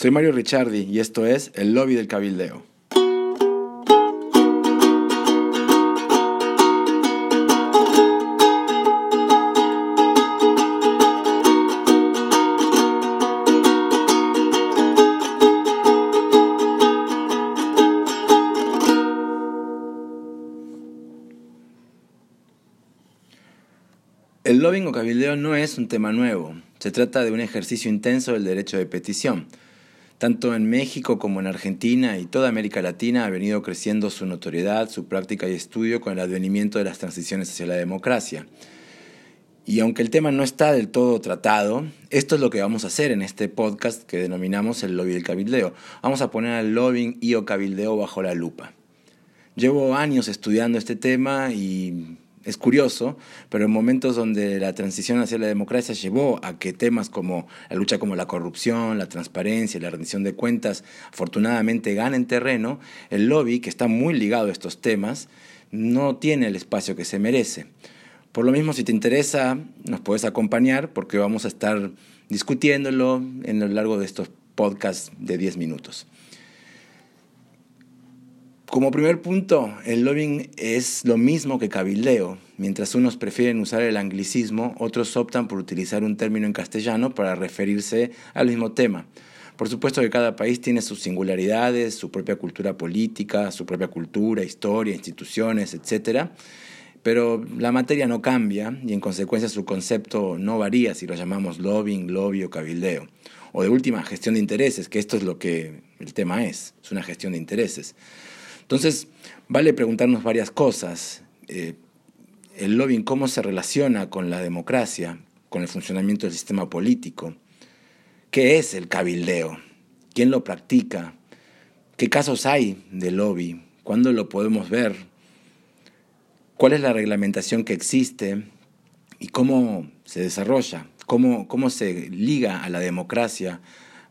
Soy Mario Ricciardi y esto es El Lobby del Cabildeo. El lobbying o cabildeo no es un tema nuevo. Se trata de un ejercicio intenso del derecho de petición. Tanto en México como en Argentina y toda América Latina ha venido creciendo su notoriedad, su práctica y estudio con el advenimiento de las transiciones hacia la democracia. Y aunque el tema no está del todo tratado, esto es lo que vamos a hacer en este podcast que denominamos el lobby del cabildeo. Vamos a poner al lobbying y o cabildeo bajo la lupa. Llevo años estudiando este tema y es curioso, pero en momentos donde la transición hacia la democracia llevó a que temas como la lucha como la corrupción, la transparencia, la rendición de cuentas, afortunadamente ganen terreno, el lobby, que está muy ligado a estos temas, no tiene el espacio que se merece. Por lo mismo, si te interesa, nos puedes acompañar porque vamos a estar discutiéndolo en lo largo de estos podcasts de 10 minutos. Como primer punto, el lobbying es lo mismo que cabildeo. Mientras unos prefieren usar el anglicismo, otros optan por utilizar un término en castellano para referirse al mismo tema. Por supuesto que cada país tiene sus singularidades, su propia cultura política, su propia cultura, historia, instituciones, etc. Pero la materia no cambia y en consecuencia su concepto no varía si lo llamamos lobbying, lobby o cabildeo. O de última, gestión de intereses, que esto es lo que el tema es, es una gestión de intereses. Entonces, vale preguntarnos varias cosas. Eh, el lobbying, cómo se relaciona con la democracia, con el funcionamiento del sistema político. ¿Qué es el cabildeo? ¿Quién lo practica? ¿Qué casos hay de lobby? ¿Cuándo lo podemos ver? ¿Cuál es la reglamentación que existe? ¿Y cómo se desarrolla? ¿Cómo, cómo se liga a la democracia,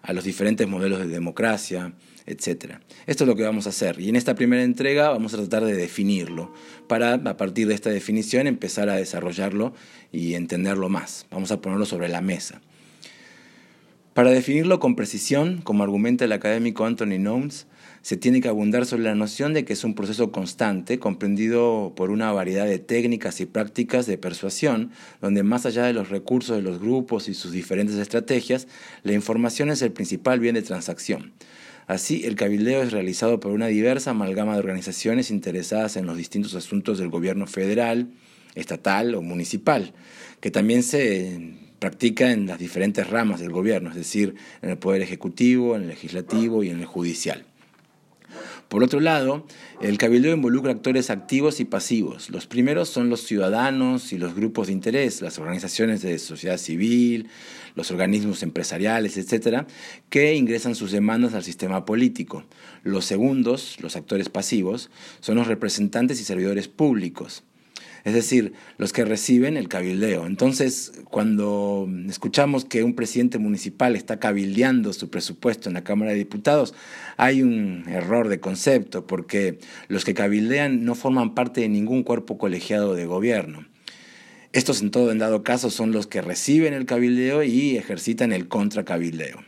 a los diferentes modelos de democracia? Etcétera. Esto es lo que vamos a hacer y en esta primera entrega vamos a tratar de definirlo para a partir de esta definición empezar a desarrollarlo y entenderlo más. Vamos a ponerlo sobre la mesa. Para definirlo con precisión, como argumenta el académico Anthony Knowles, se tiene que abundar sobre la noción de que es un proceso constante, comprendido por una variedad de técnicas y prácticas de persuasión, donde más allá de los recursos de los grupos y sus diferentes estrategias, la información es el principal bien de transacción. Así, el cabildeo es realizado por una diversa amalgama de organizaciones interesadas en los distintos asuntos del gobierno federal, estatal o municipal, que también se practica en las diferentes ramas del gobierno, es decir, en el poder ejecutivo, en el legislativo y en el judicial. Por otro lado, el cabildeo involucra actores activos y pasivos. Los primeros son los ciudadanos y los grupos de interés, las organizaciones de sociedad civil, los organismos empresariales, etcétera, que ingresan sus demandas al sistema político. Los segundos, los actores pasivos, son los representantes y servidores públicos es decir, los que reciben el cabildeo. Entonces, cuando escuchamos que un presidente municipal está cabildeando su presupuesto en la Cámara de Diputados, hay un error de concepto, porque los que cabildean no forman parte de ningún cuerpo colegiado de gobierno. Estos en todo en dado caso son los que reciben el cabildeo y ejercitan el contracabildeo.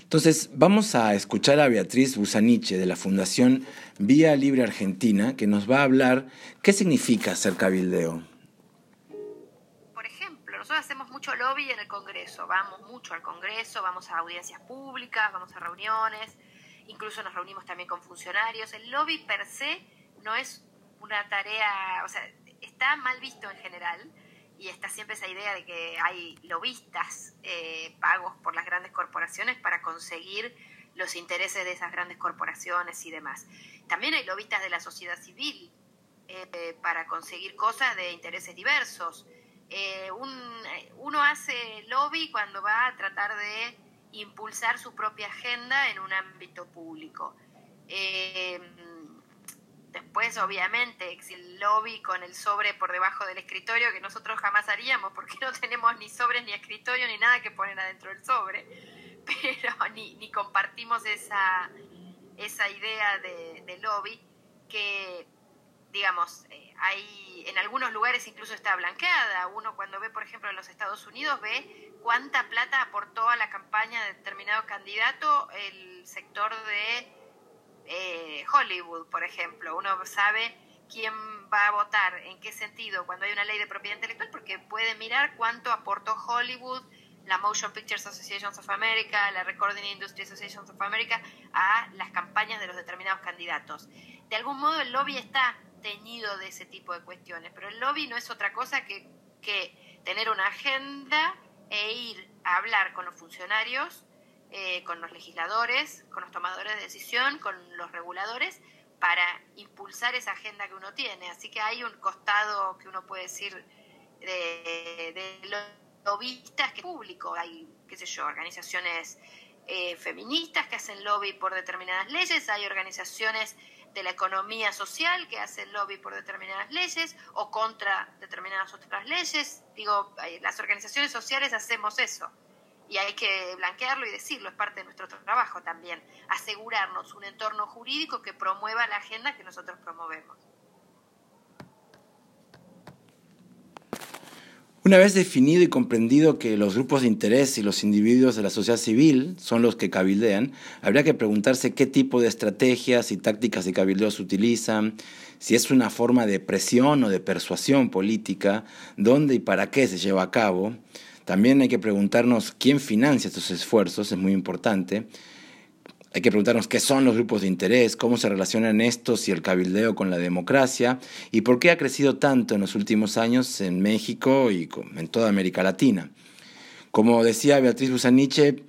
Entonces, vamos a escuchar a Beatriz Busaniche de la Fundación Vía Libre Argentina, que nos va a hablar qué significa ser cabildeo. Por ejemplo, nosotros hacemos mucho lobby en el Congreso, vamos mucho al Congreso, vamos a audiencias públicas, vamos a reuniones, incluso nos reunimos también con funcionarios. El lobby per se no es una tarea, o sea, está mal visto en general y está siempre esa idea de que hay lobistas eh, pagos por las grandes corporaciones para conseguir los intereses de esas grandes corporaciones y demás. También hay lobistas de la sociedad civil eh, para conseguir cosas de intereses diversos. Eh, uno hace lobby cuando va a tratar de impulsar su propia agenda en un ámbito público. Después, obviamente, el lobby con el sobre por debajo del escritorio, que nosotros jamás haríamos, porque no tenemos ni sobres, ni escritorio, ni nada que poner adentro del sobre, pero ni, compartimos esa, esa idea de, lobby que, digamos, eh, hay en algunos lugares incluso está blanqueada. Uno cuando ve, por ejemplo, en los Estados Unidos, ve cuánta plata aportó a la campaña de determinado determinado candidato el sector de eh, Hollywood, por ejemplo. Uno sabe quién va a votar, en qué sentido, cuando hay una ley de propiedad intelectual, porque puede mirar cuánto aportó Hollywood, la Motion Pictures Association of America, la Recording Industry Association of America, a las campañas de los determinados candidatos. De algún modo el lobby está teñido de ese tipo de cuestiones, pero el lobby no es otra cosa que, que tener una agenda e ir a hablar con los funcionarios, eh, con los legisladores, con los tomadores de decisión, con los reguladores, para impulsar esa agenda que uno tiene. Así que hay un costado que uno puede decir de, de lobistas que público, hay, qué sé yo, organizaciones eh, feministas que hacen lobby por determinadas leyes, hay organizaciones de la economía social que hacen lobby por determinadas leyes o contra determinadas otras leyes. Digo, las organizaciones sociales hacemos eso y hay que blanquearlo y decirlo, es parte de nuestro trabajo también, asegurarnos un entorno jurídico que promueva la agenda que nosotros promovemos. Una vez definido y comprendido que los grupos de interés y los individuos de la sociedad civil son los que cabildean, habría que preguntarse qué tipo de estrategias y tácticas de cabildeo se utilizan, si es una forma de presión o de persuasión política, dónde y para qué se lleva a cabo, también hay que preguntarnos quién financia estos esfuerzos, es muy importante. Hay que preguntarnos qué son los grupos de interés, cómo se relacionan estos y el cabildeo con la democracia y por qué ha crecido tanto en los últimos años en México y en toda América Latina. Como decía Beatriz Busaniche,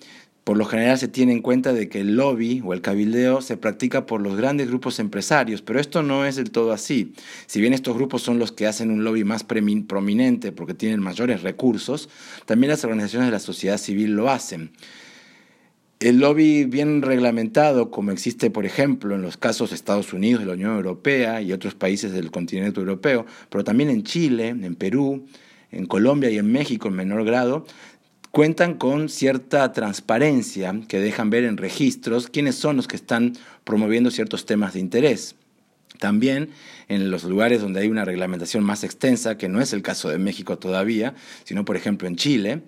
por lo general se tiene en cuenta de que el lobby o el cabildeo se practica por los grandes grupos empresarios, pero esto no es del todo así. Si bien estos grupos son los que hacen un lobby más prominente porque tienen mayores recursos, también las organizaciones de la sociedad civil lo hacen. El lobby bien reglamentado, como existe, por ejemplo, en los casos de Estados Unidos, de la Unión Europea y otros países del continente europeo, pero también en Chile, en Perú, en Colombia y en México en menor grado, cuentan con cierta transparencia que dejan ver en registros quiénes son los que están promoviendo ciertos temas de interés. También en los lugares donde hay una reglamentación más extensa, que no es el caso de México todavía, sino por ejemplo en Chile,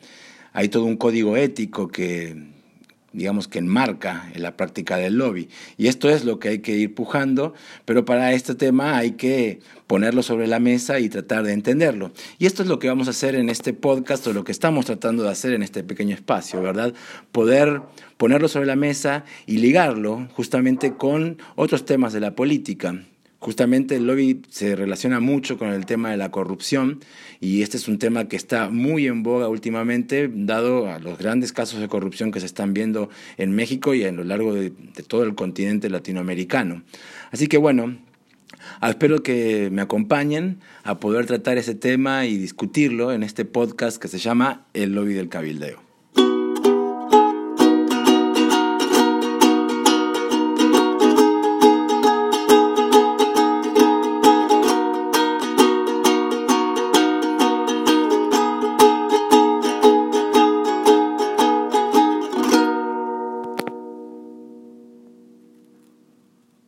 hay todo un código ético que digamos que enmarca en la práctica del lobby. Y esto es lo que hay que ir pujando, pero para este tema hay que ponerlo sobre la mesa y tratar de entenderlo. Y esto es lo que vamos a hacer en este podcast o lo que estamos tratando de hacer en este pequeño espacio, ¿verdad? Poder ponerlo sobre la mesa y ligarlo justamente con otros temas de la política. Justamente el lobby se relaciona mucho con el tema de la corrupción y este es un tema que está muy en boga últimamente, dado a los grandes casos de corrupción que se están viendo en México y a lo largo de, todo el continente latinoamericano. Así que bueno, espero que me acompañen a poder tratar ese tema y discutirlo en este podcast que se llama El lobby del cabildeo.